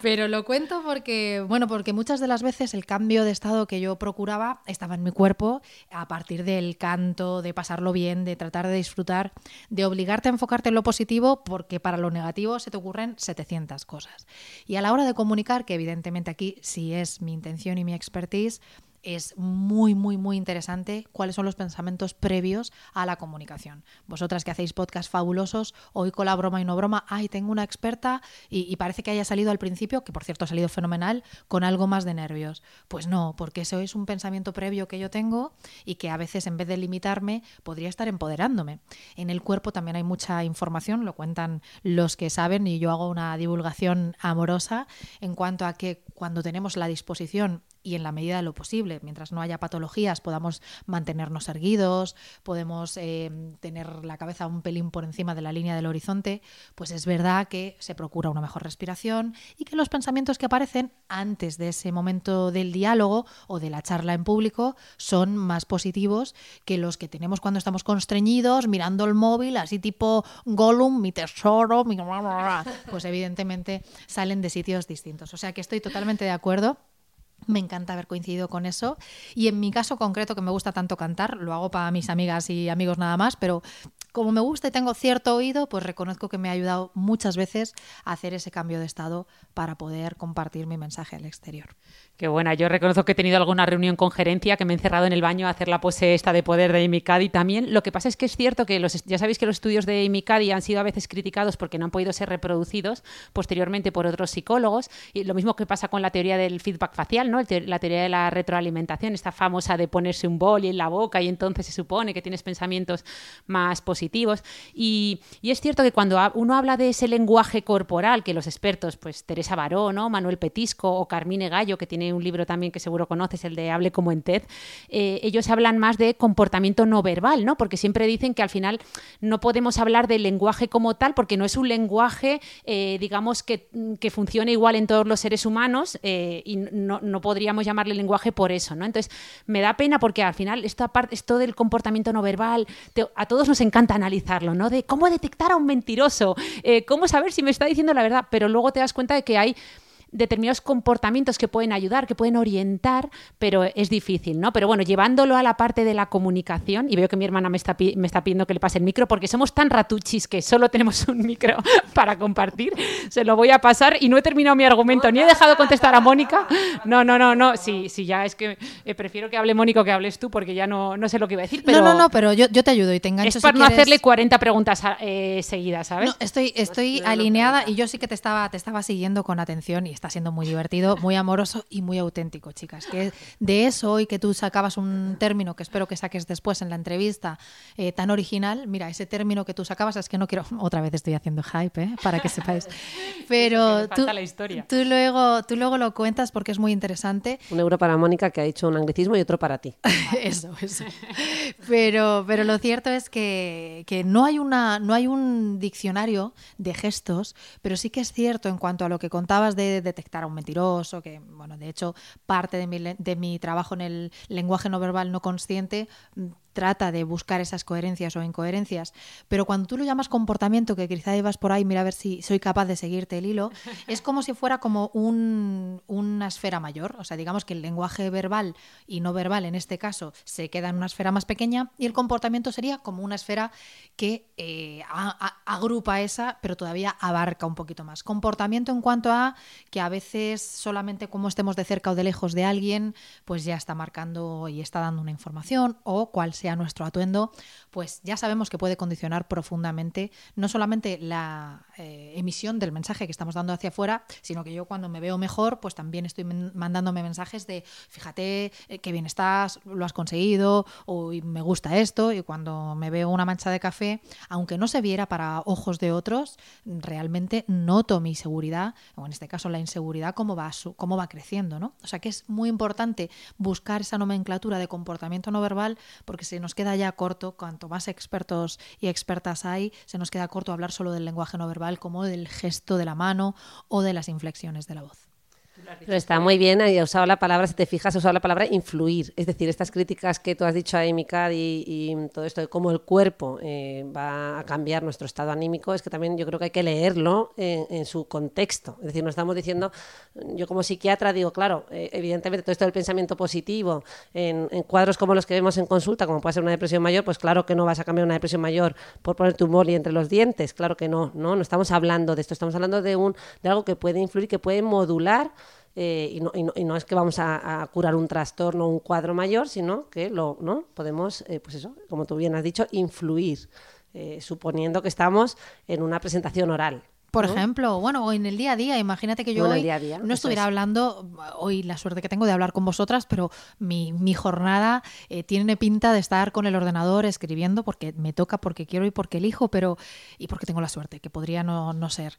Pero lo cuento porque, bueno, porque muchas de las veces el cambio de estado que yo procuraba estaba en mi cuerpo a partir del canto, de pasarlo bien, de tratar de disfrutar, de obligarte a enfocarte en lo positivo porque para lo negativo se te ocurren 700 cosas. Y a la hora de comunicar, que evidentemente aquí sí es mi intención y mi expertise, es muy, muy, muy interesante cuáles son los pensamientos previos a la comunicación. Vosotras que hacéis podcasts fabulosos, hoy con la broma y no broma, ay, tengo una experta y, y parece que haya salido al principio, que por cierto ha salido fenomenal, con algo más de nervios. Pues no, porque eso es un pensamiento previo que yo tengo y que a veces en vez de limitarme podría estar empoderándome. En el cuerpo también hay mucha información, lo cuentan los que saben y yo hago una divulgación amorosa en cuanto a que cuando tenemos la disposición y en la medida de lo posible, mientras no haya patologías, podamos mantenernos erguidos, podemos eh, tener la cabeza un pelín por encima de la línea del horizonte, pues es verdad que se procura una mejor respiración y que los pensamientos que aparecen antes de ese momento del diálogo o de la charla en público son más positivos que los que tenemos cuando estamos constreñidos, mirando el móvil, así tipo Gollum, mi tesoro, mi... pues evidentemente salen de sitios distintos. O sea que estoy totalmente de acuerdo. Me encanta haber coincidido con eso. Y en mi caso concreto, que me gusta tanto cantar, lo hago para mis amigas y amigos nada más, pero como me gusta y tengo cierto oído, pues reconozco que me ha ayudado muchas veces a hacer ese cambio de estado para poder compartir mi mensaje al exterior. Qué buena. Yo reconozco que he tenido alguna reunión con gerencia, que me he encerrado en el baño a hacer la pose esta de poder de Cuddy también. Lo que pasa es que es cierto que los, ya sabéis que los estudios de Cuddy han sido a veces criticados porque no han podido ser reproducidos posteriormente por otros psicólogos. Y lo mismo que pasa con la teoría del feedback facial, ¿no? la teoría de la retroalimentación, esta famosa de ponerse un boli en la boca y entonces se supone que tienes pensamientos más positivos. Y, es cierto que cuando uno habla de ese lenguaje corporal, que los expertos, pues Teresa Baró, ¿no? Manuel Petisco o Carmine Gallo, que tiene un libro también que seguro conoces, el de Hable como en TED, eh, ellos hablan más de comportamiento no verbal, ¿no? Porque siempre dicen que al final no podemos hablar del lenguaje como tal, porque no es un lenguaje, eh, digamos, que, que, funcione igual en todos los seres humanos eh, y no, no, podríamos llamarle lenguaje por eso, ¿no? Entonces, me da pena porque al final esta parte, esto del comportamiento no verbal, a todos nos encanta analizarlo, ¿no? De cómo detectar a un mentiroso, cómo saber si me está diciendo la verdad, pero luego te das cuenta de que hay determinados comportamientos que pueden ayudar, que pueden orientar, pero es difícil, ¿no? Pero bueno, llevándolo a la parte de la comunicación, y veo que mi hermana me está, me está pidiendo que le pase el micro, porque somos tan ratuchis que solo tenemos un micro para compartir, se lo voy a pasar y no he terminado mi argumento, ni he dejado contestar a Mónica. No, no, no, no, sí, sí, ya es que eh, prefiero que hable Mónica que hables tú, porque ya no, no sé lo que iba a decir. Pero no, no, no, pero yo, yo te ayudo y te engancho. Es para no hacerle 40 preguntas eh, seguidas, ¿sabes? No, estoy, estoy alineada y yo sí que te estaba, te estaba siguiendo con atención y está siendo muy divertido, muy amoroso y muy auténtico, chicas. Que de eso y que tú sacabas un término que espero que saques después en la entrevista eh, tan original, mira, ese término que tú sacabas es que no quiero, otra vez estoy haciendo hype, ¿eh? para que sepáis, pero tú, la historia. tú, luego, tú luego lo cuentas porque es muy interesante. Un euro para Mónica que ha hecho un anglicismo y otro para ti. eso, eso. Pero, pero lo cierto es que, que no, hay una, no hay un diccionario de gestos, pero sí que es cierto en cuanto a lo que contabas de detectar un mentiroso, que, bueno, de hecho, parte de mi, de mi trabajo en el lenguaje no verbal no consciente trata de buscar esas coherencias o incoherencias, pero cuando tú lo llamas comportamiento, que quizá ibas por ahí, mira a ver si soy capaz de seguirte el hilo, es como si fuera como un, una esfera mayor, o sea, digamos que el lenguaje verbal y no verbal en este caso se queda en una esfera más pequeña y el comportamiento sería como una esfera que eh, agrupa esa, pero todavía abarca un poquito más. Comportamiento en cuanto a que a veces solamente como estemos de cerca o de lejos de alguien, pues ya está marcando y está dando una información o cuál sea nuestro atuendo, pues ya sabemos que puede condicionar profundamente no solamente la eh, emisión del mensaje que estamos dando hacia afuera, sino que yo cuando me veo mejor, pues también estoy mandándome mensajes de fíjate eh, qué bien estás, lo has conseguido, o me gusta esto, y cuando me veo una mancha de café, aunque no se viera para ojos de otros, realmente noto mi seguridad, o en este caso la inseguridad, cómo va, cómo va creciendo, ¿no? O sea que es muy importante buscar esa nomenclatura de comportamiento no verbal, porque se nos queda ya corto, cuanto más expertos y expertas hay, se nos queda corto hablar solo del lenguaje no verbal como del gesto de la mano o de las inflexiones de la voz. Pero está muy bien, ha usado la palabra, si te fijas, ha usado la palabra influir. Es decir, estas críticas que tú has dicho a Amy y, y todo esto de cómo el cuerpo eh, va a cambiar nuestro estado anímico, es que también yo creo que hay que leerlo en, su contexto. Es decir, no estamos diciendo, yo como psiquiatra digo, claro, eh, evidentemente todo esto del pensamiento positivo en, cuadros como los que vemos en consulta, como puede ser una depresión mayor, pues claro que no vas a cambiar una depresión mayor por poner tu y entre los dientes, claro que no, no, no estamos hablando de esto, estamos hablando de, un, de algo que puede influir, que puede modular eh, y, no, y, no, es que vamos a, curar un trastorno o un cuadro mayor, sino que lo, ¿no? podemos, eh, pues eso, como tú bien has dicho, influir, eh, suponiendo que estamos en una presentación oral. Por ejemplo, bueno, o en el día a día, imagínate que yo hoy no estuviera hablando, hoy la suerte que tengo de hablar con vosotras, pero mi, mi jornada tiene pinta de estar con el ordenador escribiendo porque me toca, porque quiero y porque elijo, pero y porque tengo la suerte, que podría no, no ser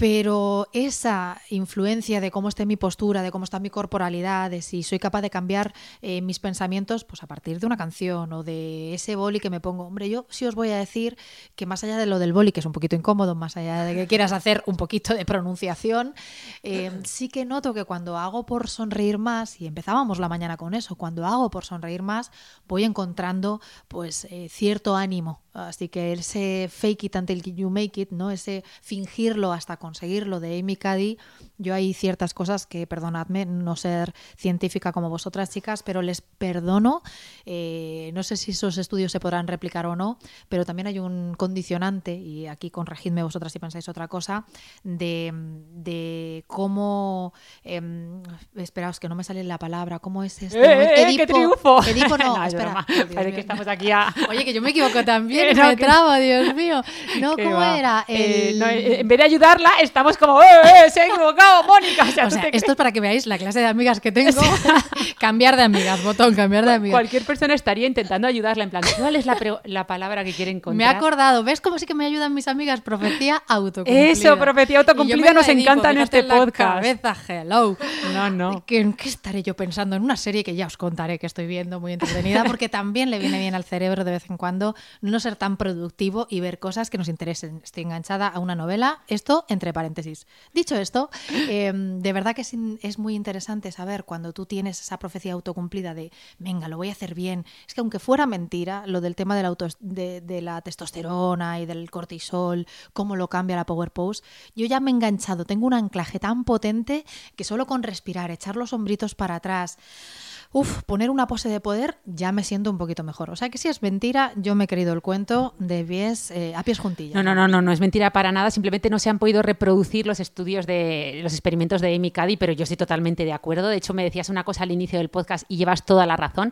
pero esa influencia de cómo esté mi postura, de cómo está mi corporalidad, de si soy capaz de cambiar eh, mis pensamientos, pues a partir de una canción o de ese boli que me pongo. Hombre, yo sí os voy a decir que más allá de lo del boli, que es un poquito incómodo, más allá de que quieras hacer un poquito de pronunciación, eh, sí que noto que cuando hago por sonreír más, y empezábamos la mañana con eso, cuando hago por sonreír más, voy encontrando pues eh, cierto ánimo. Así que ese fake it until you make it, ¿no? Ese fingirlo hasta con conseguir lo de Amy yo hay ciertas cosas que, perdonadme, no ser científica como vosotras chicas, pero les perdono. Eh, no sé si esos estudios se podrán replicar o no, pero también hay un condicionante, y aquí corregidme vosotras si pensáis otra cosa, de, de cómo... Eh, esperaos, que no me sale la palabra. ¿Cómo es esto? ¡Eh, qué triunfo! Edipo no, No, es espera. Parece que estamos aquí a... Oye, que yo me equivoco también, y no, me que- trabo, Dios mío. No, ¿Qué ¿cómo va? era? Eh, El- no, eh, en vez de ayudarla, estamos como, ¡eh, eh, se ha equivocado, Mónica! O sea, O sea, esto es para que veáis la clase de amigas que tengo. cambiar de amigas, botón, cambiar de amigas. Cualquier persona estaría intentando ayudarla en plan, ¿cuál es la, palabra que quiere encontrar? Me he acordado, ¿ves cómo sí que me ayudan mis amigas? Profecía autocumplida. Eso, profecía autocumplida, nos encanta en fíjate este la podcast. cabeza, hello. No, no. ¿Qué, ¿En qué estaré yo pensando? En una serie que ya os contaré que estoy viendo, muy entretenida, porque también le viene bien al cerebro de vez en cuando no ser tan productivo y ver cosas que nos interesen. Estoy enganchada a una novela, esto entre paréntesis. Dicho esto, eh, de verdad que es, es muy interesante saber cuando tú tienes esa profecía autocumplida de, venga, lo voy a hacer bien. Es que aunque fuera mentira, lo del tema de la, auto- de, de la testosterona y del cortisol, cómo lo cambia la Power Pose, yo ya me he enganchado, tengo un anclaje tan potente que solo con respirar, echar los hombritos para atrás, Uf, poner una pose de poder, ya me siento un poquito mejor. O sea que si es mentira, yo me he creído el cuento de pies eh, a pies juntillas. No, no, no, no, no es mentira para nada. Simplemente no se han podido reproducir los estudios de los experimentos de Amy Cuddy, pero yo estoy totalmente de acuerdo. De hecho, me decías una cosa al inicio del podcast y llevas toda la razón.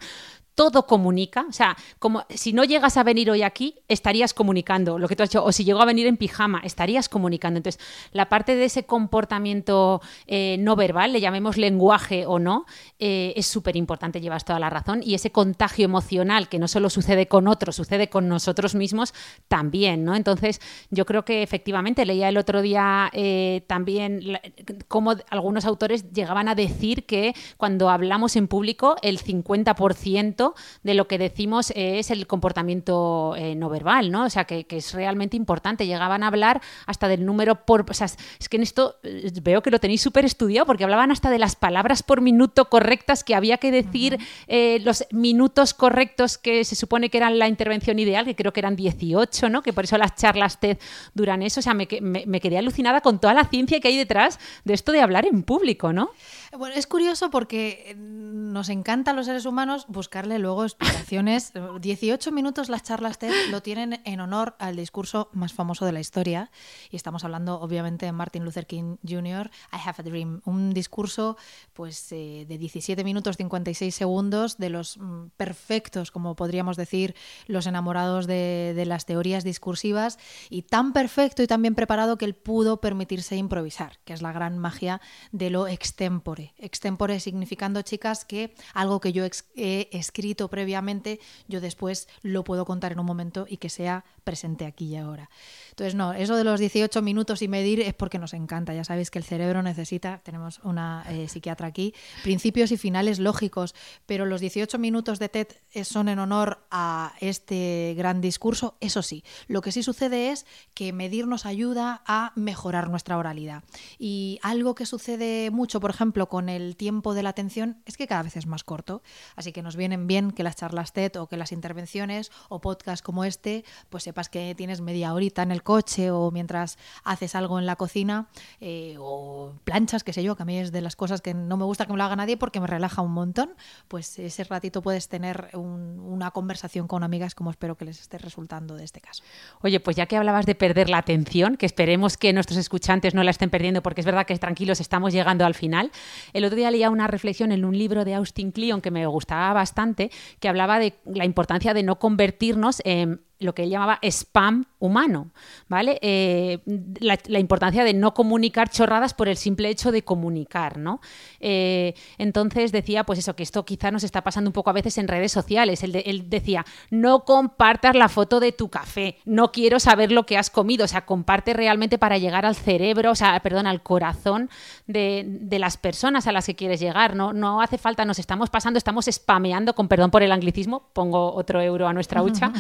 Todo comunica, o sea, como si no llegas a venir hoy aquí, estarías comunicando lo que tú has hecho, o si llegó a venir en pijama, estarías comunicando. Entonces, la parte de ese comportamiento eh, no verbal, le llamemos lenguaje o no, eh, es súper importante, llevas toda la razón. Y ese contagio emocional que no solo sucede con otros, sucede con nosotros mismos también, ¿no? Entonces, yo creo que efectivamente leía el otro día eh, también cómo algunos autores llegaban a decir que cuando hablamos en público, el 50% de lo que decimos es el comportamiento eh, no verbal, ¿no? O sea, que, que es realmente importante. Llegaban a hablar hasta del número por... O sea, es- que en esto eh, veo que lo tenéis súper estudiado porque hablaban hasta de las palabras por minuto correctas que había que decir, eh, los minutos correctos que se supone que eran la intervención ideal, que creo que eran 18, ¿no? Que por eso las charlas TED duran eso. O sea, me- me quedé alucinada con toda la ciencia que hay detrás de esto de hablar en público, ¿no? Bueno, es curioso porque eh, nos encanta a los seres humanos buscarle luego explicaciones. 18 minutos las charlas TED lo tienen en honor al discurso más famoso de la historia. Y estamos hablando, obviamente, de Martin Luther King Jr., I Have a Dream. Un discurso pues, eh, de 17 minutos 56 segundos, de los mm, perfectos, como podríamos decir, los enamorados de, las teorías discursivas, y tan perfecto y tan bien preparado que él pudo permitirse improvisar, que es la gran magia de lo extempore. Extempore significando, chicas, que algo que yo he escrito previamente, yo después lo puedo contar en un momento y que sea presente aquí y ahora. Entonces, no, eso de los 18 minutos y medir es porque nos encanta. Ya sabéis que el cerebro necesita, tenemos una eh, psiquiatra aquí, principios y finales lógicos, pero los 18 minutos de TED eh, son en honor a este gran discurso. Eso sí, lo que sí sucede es que medir nos ayuda a mejorar nuestra oralidad. Y algo que sucede mucho, por ejemplo, con el tiempo de la atención es que cada vez es más corto. Así que nos vienen bien que las charlas TED o que las intervenciones o podcasts como este, pues sepas que tienes media horita en el coche o mientras haces algo en la cocina eh, o planchas, qué sé yo, que a mí es de las cosas que no me gusta que me lo haga nadie porque me relaja un montón. Pues ese ratito puedes tener un- una conversación con amigas como espero que les esté resultando de este caso. Oye, pues ya que hablabas de perder la atención, que esperemos que nuestros escuchantes no la estén perdiendo, porque es verdad que tranquilos estamos llegando al final. El otro día leía una reflexión en un libro de Austin Kleon que me gustaba bastante, que hablaba de la importancia de no convertirnos en lo que él llamaba spam humano, ¿vale? Eh, la, importancia de no comunicar chorradas por el simple hecho de comunicar, ¿no? Eh, entonces decía, pues eso, que esto quizá nos está pasando un poco a veces en redes sociales. Él, de- él decía, no compartas la foto de tu café, no quiero saber lo que has comido, o sea, comparte realmente para llegar al cerebro, o sea, perdón, al corazón de, de las personas a las que quieres llegar, ¿no? No hace falta, nos estamos pasando, estamos spameando, con perdón por el anglicismo, pongo otro euro a nuestra hucha,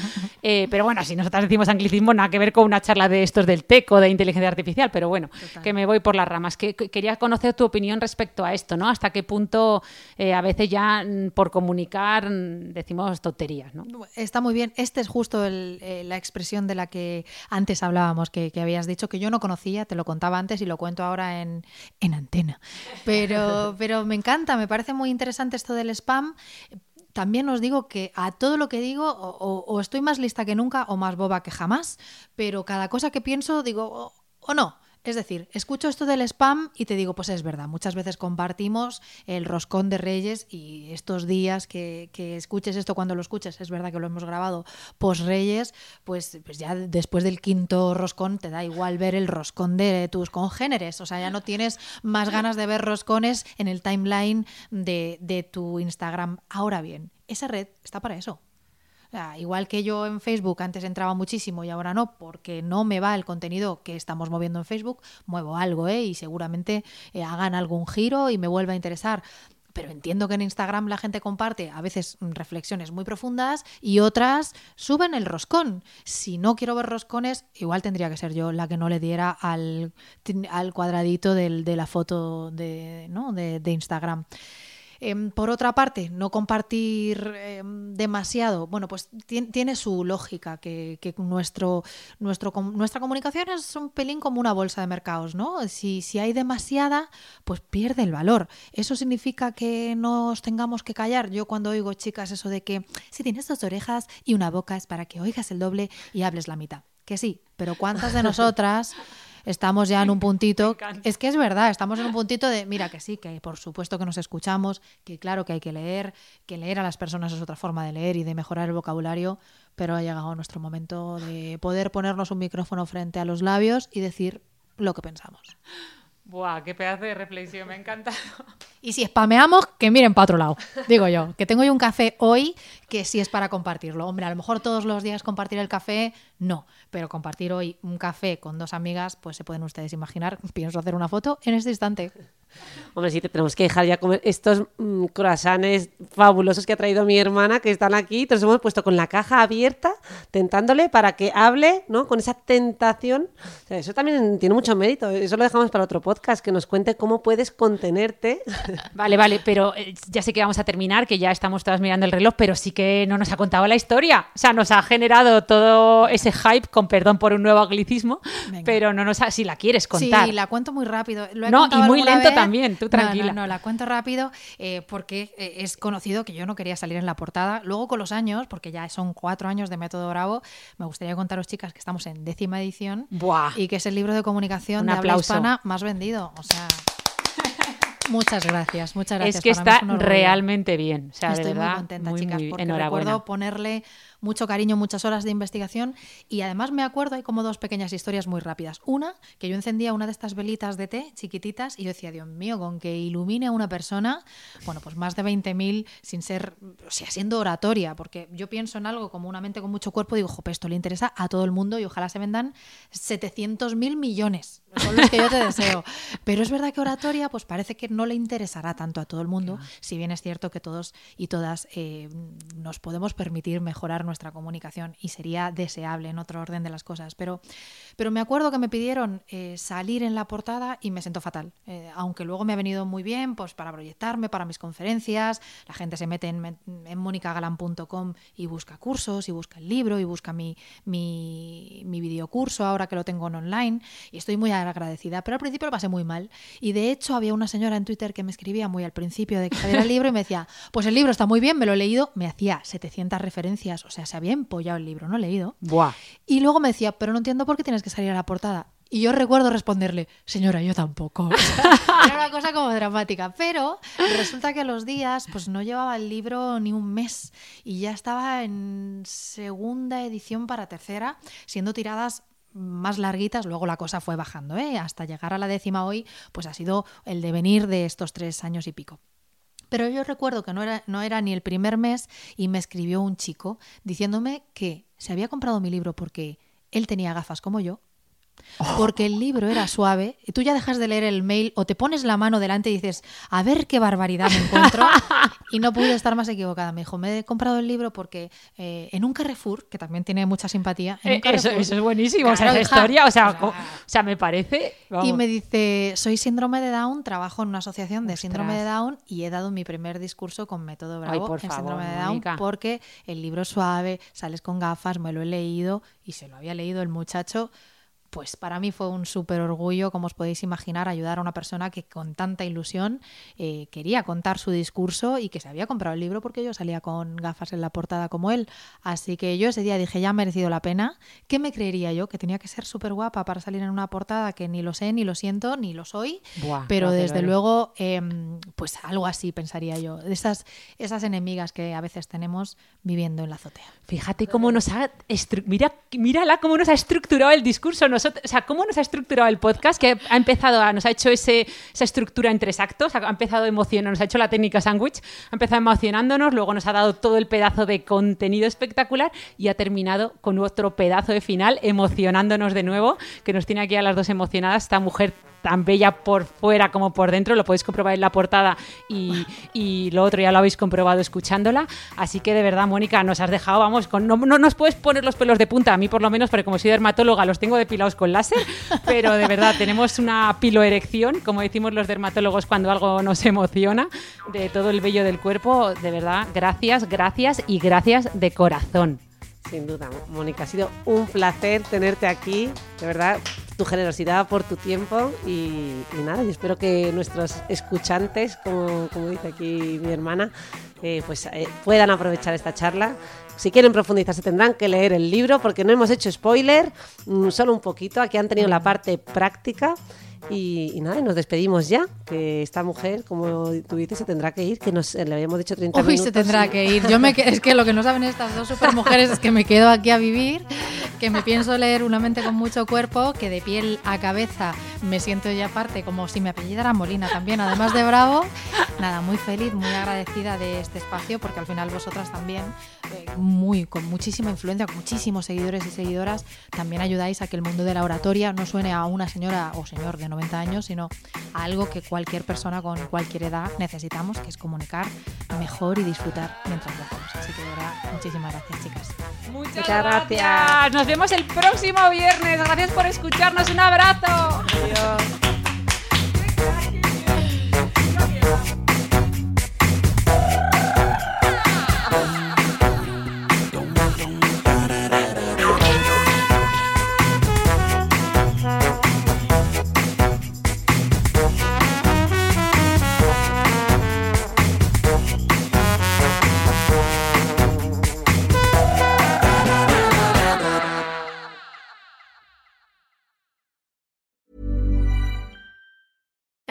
Eh, pero bueno, si nosotras decimos anglicismo, nada que ver con una charla de estos del TEC o de inteligencia artificial, pero bueno, que me voy por las ramas. Que, que- quería conocer tu opinión respecto a esto, ¿no? Hasta qué punto eh, a veces ya mm, por comunicar mm, decimos tonterías, ¿no? Está muy bien. Este es justo el- eh, la expresión de la que antes hablábamos, que, que habías dicho que yo no conocía, te lo contaba antes y lo cuento ahora en, en antena. Pero, pero me encanta, me parece muy interesante esto del spam. También os digo que a todo lo que digo o, o- estoy más lista que nunca o más boba que jamás, pero cada cosa que pienso digo o no. Es decir, escucho esto del spam y te digo, pues es verdad, muchas veces compartimos el roscón de Reyes y estos días que, escuches esto cuando lo escuches, es verdad que lo hemos grabado post Reyes, pues, pues ya después del quinto roscón te da igual ver el roscón de tus congéneres, o sea, ya no tienes más ganas de ver roscones en el timeline de tu Instagram. Ahora bien, esa red está para eso. Igual que yo en Facebook antes entraba muchísimo y ahora no, porque no me va el contenido que estamos moviendo en Facebook, muevo algo, ¿eh? Y seguramente eh, hagan algún giro y me vuelva a interesar. Pero entiendo que en Instagram la gente comparte a veces mm, reflexiones muy profundas y otras suben el roscón. Si no quiero ver roscones, igual tendría que ser yo la que no le diera al, al cuadradito del- de la foto de, ¿no? de, de Instagram. Em, por otra parte, no compartir em, demasiado, bueno, pues tien- tiene su lógica, que, que nuestro, nuestro, com- nuestra comunicación es un pelín como una bolsa de mercados, ¿no? Si, si hay demasiada, pues pierde el valor. ¿Eso significa que nos tengamos que callar? Yo cuando oigo, chicas, eso de que si tienes dos orejas y una boca es para que oigas el doble y hables la mitad. Que sí, pero ¿cuántas de nosotras estamos ya en un puntito. Es que es verdad, estamos en un puntito de, mira, que sí, que por supuesto que nos escuchamos, que claro que hay que leer, que leer a las personas es otra forma de leer y de mejorar el vocabulario, pero ha llegado nuestro momento de poder ponernos un micrófono frente a los labios y decir lo que pensamos. Buah, qué pedazo de reflexión, me encanta. Y si spameamos, que miren para otro lado. Digo yo, que tengo yo un café hoy que sí es para compartirlo. Hombre, a lo mejor todos los días compartir el café, no. Pero compartir hoy un café con dos amigas, pues se pueden ustedes imaginar. Pienso hacer una foto en este instante. Hombre, sí, te tenemos que dejar ya comer estos mm, croissants fabulosos que ha traído mi hermana, que están aquí. Te los hemos puesto con la caja abierta, tentándole para que hable, ¿no? Con esa tentación. O sea, eso también tiene mucho mérito. Eso lo dejamos para otro podcast, que nos cuente cómo puedes contenerte. Vale, vale, pero eh, ya sé que vamos a terminar, que ya estamos todas mirando el reloj, pero sí que no nos ha contado la historia. O sea, nos ha generado todo ese hype, con perdón por un nuevo anglicismo, Venga. pero no nos ha, si la quieres contar. Sí, la cuento muy rápido. Lo he No, y muy lento vez. También, tú tranquila. No, no, la cuento rápido eh, porque eh, es conocido que yo no quería salir en la portada. Luego con los años, porque ya son cuatro años de Método Bravo, me gustaría contaros, chicas, que estamos en décima edición Buah. y que es el libro de comunicación Un de habla hispana más vendido. O sea, muchas gracias, muchas gracias. es que Para está realmente bien. O sea, Estoy de verdad, muy contenta, muy, chicas, muy- porque enhorabuena. recuerdo ponerle mucho cariño, muchas horas de investigación y además me acuerdo, hay como dos pequeñas historias muy rápidas. Una, que yo encendía una de estas velitas de té chiquititas y yo decía, Dios mío, con que ilumine a una persona, bueno, pues más de 20.000 sin ser, o sea, siendo oratoria, porque yo pienso en algo como una mente con mucho cuerpo y digo, jope, esto le interesa a todo el mundo y ojalá se vendan 700.000 millones, son los que yo te deseo. Pero es verdad que oratoria, pues parece que no le interesará tanto a todo el mundo, si bien es cierto que todos y todas eh, nos podemos permitir mejorar nuestra comunicación y sería deseable en otro orden de las cosas. Pero, pero me acuerdo que me pidieron eh, salir en la portada y me siento fatal. Eh, aunque luego me ha venido muy bien pues para proyectarme, para mis conferencias. La gente se mete en, en monicagalan.com y busca cursos y busca el libro y busca mi, mi, mi videocurso ahora que lo tengo en online y estoy muy agradecida. Pero al principio lo pasé muy mal. Y de hecho había una señora en Twitter que me escribía muy al principio de que saliera el libro y me decía, pues el libro está muy bien, me lo he leído, me hacía 700 referencias, o sea, se había empollado el libro, no he leído. Buah. Y luego me decía, pero no entiendo por qué tienes que salir a la portada. Y yo recuerdo responderle, señora, yo tampoco. Sea, Era una cosa como dramática. Pero resulta que a los días, pues no llevaba el libro ni un mes. Y ya estaba en segunda edición para tercera, siendo tiradas más larguitas, luego la cosa fue bajando, ¿eh? hasta llegar a la décima hoy, pues ha sido el devenir de estos tres años y pico. Pero yo recuerdo que no era, no era ni el primer mes y me escribió un chico diciéndome que se había comprado mi libro porque él tenía gafas como yo, porque el libro era suave, y tú ya dejas de leer el mail o te pones la mano delante y dices, a ver qué barbaridad me encuentro, Y no pude estar más equivocada. Me dijo, me he comprado el libro porque eh, en un Carrefour, que también tiene mucha simpatía, en un Eh, eso, Carrefour- eso es buenísimo, o sea, esa historia, o sea, O sea, co- o sea, me parece... vamos. Y me dice, soy síndrome de Down, trabajo en una asociación de Ostras. síndrome de Down y he dado mi primer discurso con método Bravo por en favor, síndrome de Down porque el libro es suave, sales con gafas, me lo he leído y se lo había leído el muchacho. Pues para mí fue un súper orgullo, como os podéis imaginar, ayudar a una persona que con tanta ilusión eh, quería contar su discurso y que se había comprado el libro porque yo salía con gafas en la portada como él. Así que yo ese día dije, ya ha merecido la pena. ¿Qué me creería yo? Que tenía que ser súper guapa para salir en una portada que ni lo sé, ni lo siento, ni lo soy. Buah, pero no, desde luego, em, pues algo así pensaría yo. De esas, esas enemigas que a veces tenemos viviendo en la azotea. Fíjate cómo nos ha mira, mírala cómo nos ha estructurado el discurso, o sea, cómo nos ha estructurado el podcast, que ha empezado a, nos ha hecho esa estructura en tres actos, ha empezado emocionando, nos ha hecho la técnica sándwich, ha empezado emocionándonos, luego nos ha dado todo el pedazo de contenido espectacular y ha terminado con otro pedazo de final emocionándonos de nuevo, que nos tiene aquí a las dos emocionadas, esta mujer tan bella por fuera como por dentro, lo podéis comprobar en la portada y, y lo otro ya lo habéis comprobado escuchándola. Así que de verdad, Mónica, nos has dejado, vamos, con, no, no nos puedes poner los pelos de punta, a mí por lo menos, porque como soy dermatóloga los tengo depilados con láser, pero de verdad tenemos una piloerección, como decimos los dermatólogos cuando algo nos emociona, de todo el vello del cuerpo. De verdad, gracias, gracias y gracias de corazón. Sin duda, Mónica, ha sido un placer tenerte aquí, de verdad, tu generosidad por tu tiempo y, y nada, y espero que nuestros escuchantes, como, como dice aquí mi hermana, eh, pues eh, puedan aprovechar esta charla. Si quieren profundizar se tendrán que leer el libro porque no hemos hecho spoiler, mm, solo un poquito, aquí han tenido la parte práctica. Y, y nada, y nos despedimos ya, que esta mujer, como tú dices, se tendrá que ir, que nos, le habíamos dicho 30 Uy, minutos. se tendrá que ir. Yo me es que lo que no saben estas dos supermujeres es que me quedo aquí a vivir, que me pienso leer una mente con mucho cuerpo, que de piel a cabeza me siento ya parte como si me apellidara Molina también, además de Bravo. Nada, muy feliz, muy agradecida de este espacio, porque al final vosotras también, eh, muy con muchísima influencia, con muchísimos seguidores y seguidoras, también ayudáis a que el mundo de la oratoria no suene a una señora o señor de 90 años, sino a algo que cualquier persona con cualquier edad necesitamos, que es comunicar mejor y disfrutar mientras lo hacemos. Así que de verdad, muchísimas gracias, chicas. Muchas, Muchas gracias. Nos vemos el próximo viernes. Gracias por escucharnos. Un abrazo. Adiós.